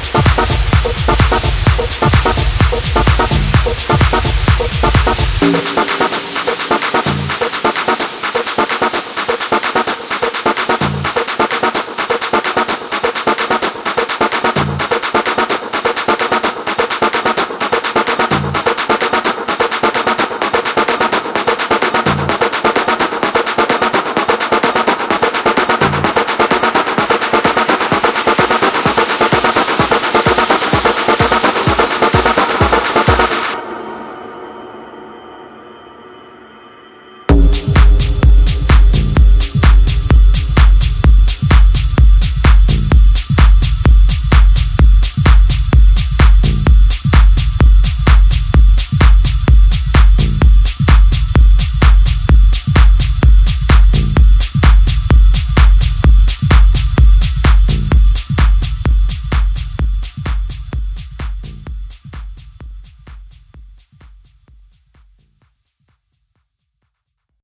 Show.